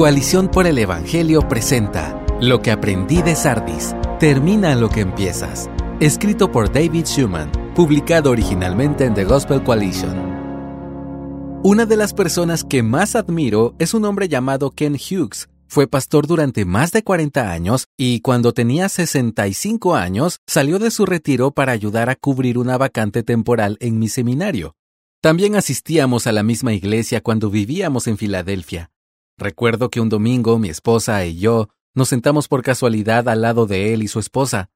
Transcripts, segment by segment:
Coalición por el Evangelio presenta Lo que aprendí de Sardis. Termina lo que empiezas. Escrito por David Schumann, publicado originalmente en The Gospel Coalition. Una de las personas que más admiro es un hombre llamado Ken Hughes. Fue pastor durante más de 40 años y cuando tenía 65 años salió de su retiro para ayudar a cubrir una vacante temporal en mi seminario. También asistíamos a la misma iglesia cuando vivíamos en Filadelfia. Recuerdo que un domingo mi esposa y yo nos sentamos por casualidad al lado de él y su esposa.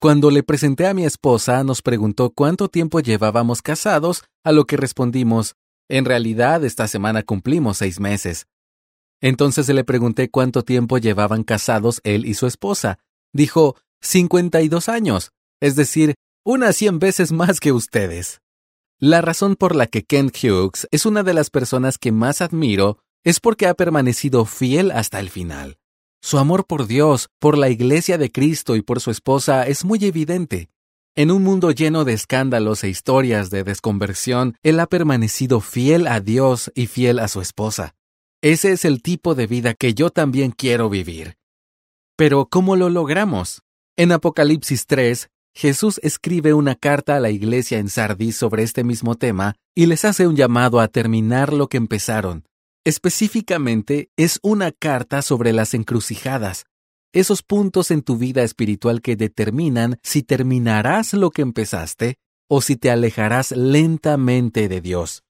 Cuando le presenté a mi esposa, nos preguntó cuánto tiempo llevábamos casados, a lo que respondimos, en realidad esta semana cumplimos seis meses. Entonces le pregunté cuánto tiempo llevaban casados él y su esposa. Dijo, 52 años, es decir, unas cien veces más que ustedes. La razón por la que Ken Hughes es una de las personas que más admiro es porque ha permanecido fiel hasta el final. Su amor por Dios, por la Iglesia de Cristo y por su esposa es muy evidente. En un mundo lleno de escándalos e historias de desconversión, él ha permanecido fiel a Dios y fiel a su esposa. Ese es el tipo de vida que yo también quiero vivir. Pero, ¿cómo lo logramos? En Apocalipsis 3, Jesús escribe una carta a la iglesia en Sardis sobre este mismo tema y les hace un llamado a terminar lo que empezaron, Específicamente, es una carta sobre las encrucijadas, esos puntos en tu vida espiritual que determinan si terminarás lo que empezaste o si te alejarás lentamente de Dios.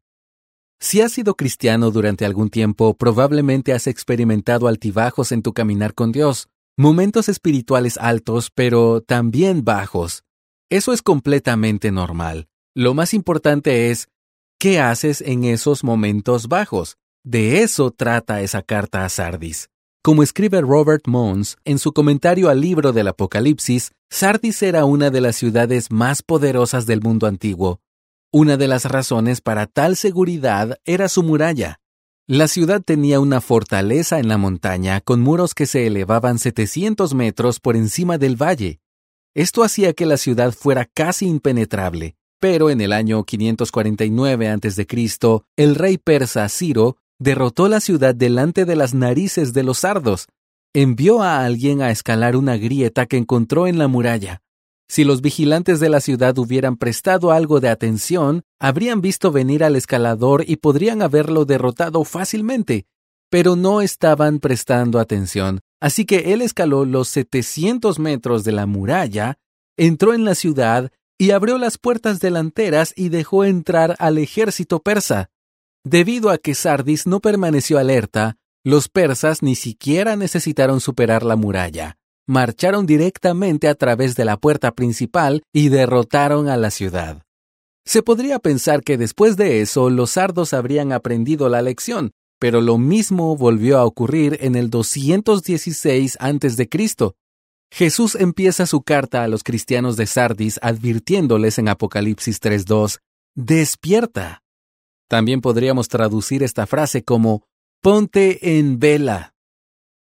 Si has sido cristiano durante algún tiempo, probablemente has experimentado altibajos en tu caminar con Dios, momentos espirituales altos, pero también bajos. Eso es completamente normal. Lo más importante es, ¿qué haces en esos momentos bajos? De eso trata esa carta a Sardis. Como escribe Robert Mons en su comentario al libro del Apocalipsis, Sardis era una de las ciudades más poderosas del mundo antiguo. Una de las razones para tal seguridad era su muralla. La ciudad tenía una fortaleza en la montaña con muros que se elevaban 700 metros por encima del valle. Esto hacía que la ciudad fuera casi impenetrable. Pero en el año 549 a.C., el rey persa Ciro derrotó la ciudad delante de las narices de los sardos. Envió a alguien a escalar una grieta que encontró en la muralla. Si los vigilantes de la ciudad hubieran prestado algo de atención, habrían visto venir al escalador y podrían haberlo derrotado fácilmente, pero no estaban prestando atención, así que él escaló los 700 metros de la muralla, entró en la ciudad y abrió las puertas delanteras y dejó entrar al ejército persa. Debido a que Sardis no permaneció alerta, los persas ni siquiera necesitaron superar la muralla. Marcharon directamente a través de la puerta principal y derrotaron a la ciudad. Se podría pensar que después de eso los sardos habrían aprendido la lección, pero lo mismo volvió a ocurrir en el 216 a.C. Jesús empieza su carta a los cristianos de Sardis advirtiéndoles en Apocalipsis 3.2, Despierta, también podríamos traducir esta frase como ponte en vela.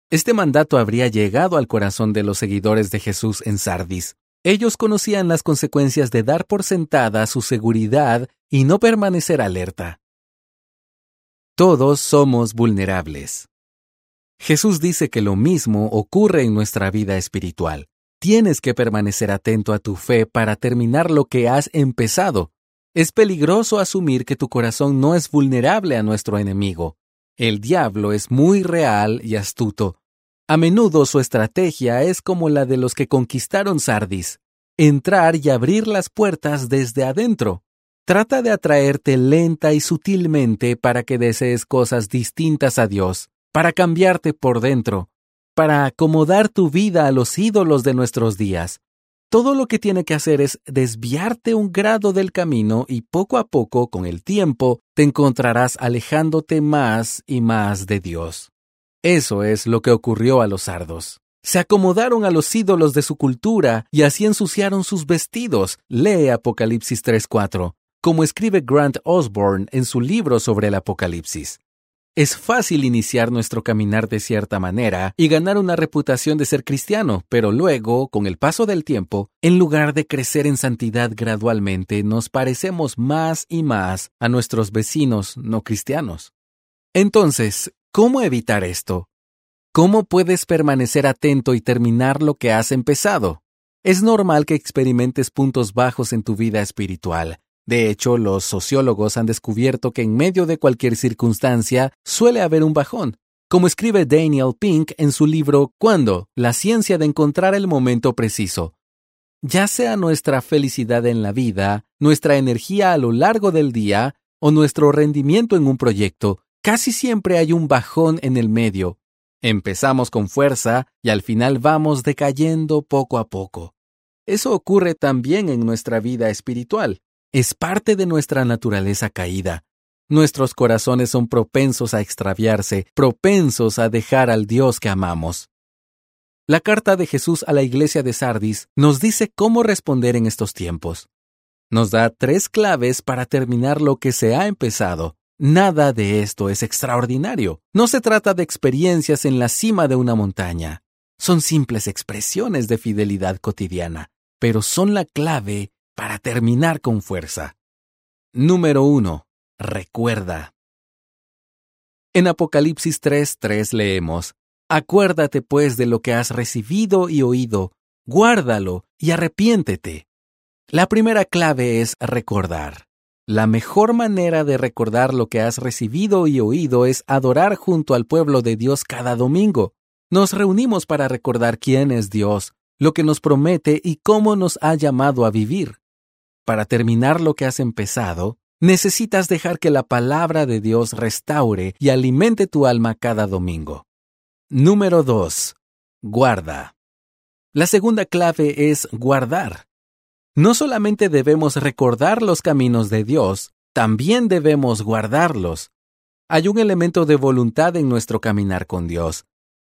Este mandato habría llegado al corazón de los seguidores de Jesús en Sardis. Ellos conocían las consecuencias de dar por sentada su seguridad y no permanecer alerta. Todos somos vulnerables. Jesús dice que lo mismo ocurre en nuestra vida espiritual. Tienes que permanecer atento a tu fe para terminar lo que has empezado. Es peligroso asumir que tu corazón no es vulnerable a nuestro enemigo. El diablo es muy real y astuto. A menudo su estrategia es como la de los que conquistaron Sardis, entrar y abrir las puertas desde adentro. Trata de atraerte lenta y sutilmente para que desees cosas distintas a Dios, para cambiarte por dentro, para acomodar tu vida a los ídolos de nuestros días, todo lo que tiene que hacer es desviarte un grado del camino y poco a poco, con el tiempo, te encontrarás alejándote más y más de Dios. Eso es lo que ocurrió a los sardos. Se acomodaron a los ídolos de su cultura y así ensuciaron sus vestidos. Lee Apocalipsis 3.4, como escribe Grant Osborne en su libro sobre el Apocalipsis. Es fácil iniciar nuestro caminar de cierta manera y ganar una reputación de ser cristiano, pero luego, con el paso del tiempo, en lugar de crecer en santidad gradualmente, nos parecemos más y más a nuestros vecinos no cristianos. Entonces, ¿cómo evitar esto? ¿Cómo puedes permanecer atento y terminar lo que has empezado? Es normal que experimentes puntos bajos en tu vida espiritual. De hecho, los sociólogos han descubierto que en medio de cualquier circunstancia suele haber un bajón, como escribe Daniel Pink en su libro Cuando, la ciencia de encontrar el momento preciso. Ya sea nuestra felicidad en la vida, nuestra energía a lo largo del día o nuestro rendimiento en un proyecto, casi siempre hay un bajón en el medio. Empezamos con fuerza y al final vamos decayendo poco a poco. Eso ocurre también en nuestra vida espiritual. Es parte de nuestra naturaleza caída. Nuestros corazones son propensos a extraviarse, propensos a dejar al Dios que amamos. La carta de Jesús a la iglesia de Sardis nos dice cómo responder en estos tiempos. Nos da tres claves para terminar lo que se ha empezado. Nada de esto es extraordinario. No se trata de experiencias en la cima de una montaña. Son simples expresiones de fidelidad cotidiana, pero son la clave para terminar con fuerza. Número 1 recuerda. En Apocalipsis 3:3 leemos, Acuérdate pues de lo que has recibido y oído, guárdalo y arrepiéntete. La primera clave es recordar. La mejor manera de recordar lo que has recibido y oído es adorar junto al pueblo de Dios cada domingo. Nos reunimos para recordar quién es Dios, lo que nos promete y cómo nos ha llamado a vivir. Para terminar lo que has empezado, necesitas dejar que la palabra de Dios restaure y alimente tu alma cada domingo. Número 2. Guarda. La segunda clave es guardar. No solamente debemos recordar los caminos de Dios, también debemos guardarlos. Hay un elemento de voluntad en nuestro caminar con Dios.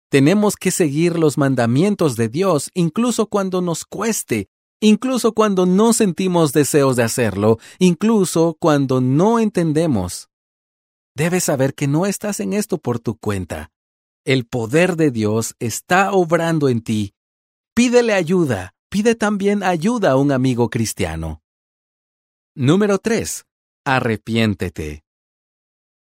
Tenemos que seguir los mandamientos de Dios incluso cuando nos cueste incluso cuando no sentimos deseos de hacerlo, incluso cuando no entendemos. Debes saber que no estás en esto por tu cuenta. El poder de Dios está obrando en ti. Pídele ayuda. Pide también ayuda a un amigo cristiano. Número 3. Arrepiéntete.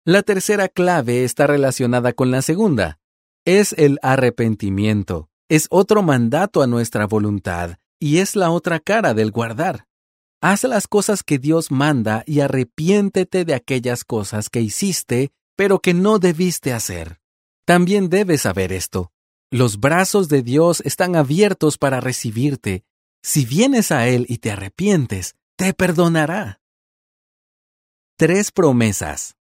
La tercera clave está relacionada con la segunda. Es el arrepentimiento. Es otro mandato a nuestra voluntad y es la otra cara del guardar. Haz las cosas que Dios manda y arrepiéntete de aquellas cosas que hiciste, pero que no debiste hacer. También debes saber esto. Los brazos de Dios están abiertos para recibirte. Si vienes a Él y te arrepientes, te perdonará. Tres promesas.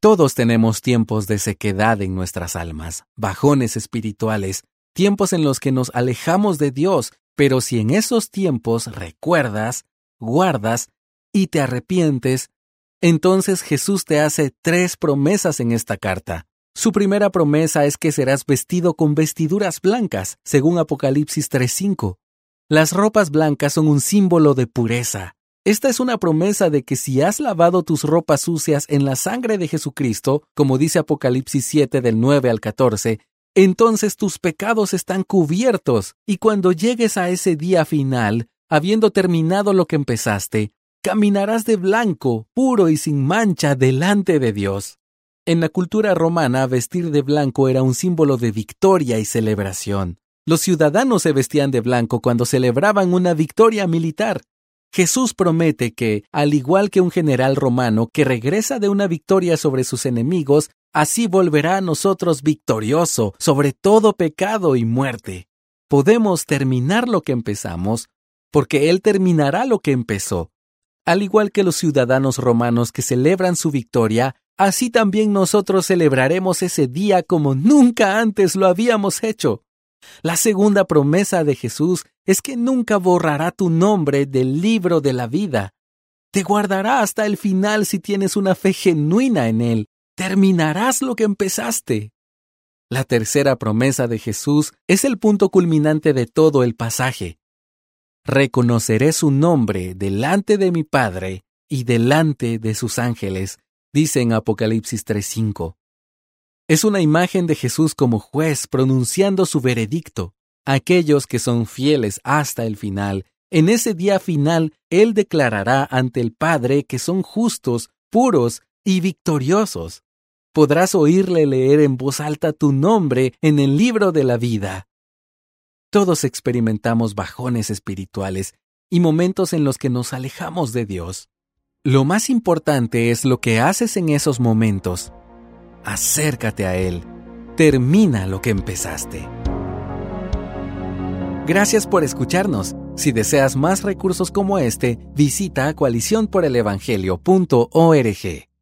Todos tenemos tiempos de sequedad en nuestras almas, bajones espirituales, tiempos en los que nos alejamos de Dios pero si en esos tiempos recuerdas, guardas y te arrepientes, entonces Jesús te hace tres promesas en esta carta. Su primera promesa es que serás vestido con vestiduras blancas, según Apocalipsis 3.5. Las ropas blancas son un símbolo de pureza. Esta es una promesa de que si has lavado tus ropas sucias en la sangre de Jesucristo, como dice Apocalipsis 7 del 9 al 14, entonces tus pecados están cubiertos, y cuando llegues a ese día final, habiendo terminado lo que empezaste, caminarás de blanco, puro y sin mancha delante de Dios. En la cultura romana, vestir de blanco era un símbolo de victoria y celebración. Los ciudadanos se vestían de blanco cuando celebraban una victoria militar. Jesús promete que, al igual que un general romano que regresa de una victoria sobre sus enemigos, así volverá a nosotros victorioso sobre todo pecado y muerte. Podemos terminar lo que empezamos, porque Él terminará lo que empezó. Al igual que los ciudadanos romanos que celebran su victoria, así también nosotros celebraremos ese día como nunca antes lo habíamos hecho. La segunda promesa de Jesús es que nunca borrará tu nombre del libro de la vida. Te guardará hasta el final si tienes una fe genuina en Él terminarás lo que empezaste. La tercera promesa de Jesús es el punto culminante de todo el pasaje. Reconoceré su nombre delante de mi Padre y delante de sus ángeles, dice en Apocalipsis 3:5. Es una imagen de Jesús como juez pronunciando su veredicto. Aquellos que son fieles hasta el final, en ese día final, Él declarará ante el Padre que son justos, puros y victoriosos. Podrás oírle leer en voz alta tu nombre en el libro de la vida. Todos experimentamos bajones espirituales y momentos en los que nos alejamos de Dios. Lo más importante es lo que haces en esos momentos. Acércate a Él. Termina lo que empezaste. Gracias por escucharnos. Si deseas más recursos como este, visita coaliciónporelevangelio.org.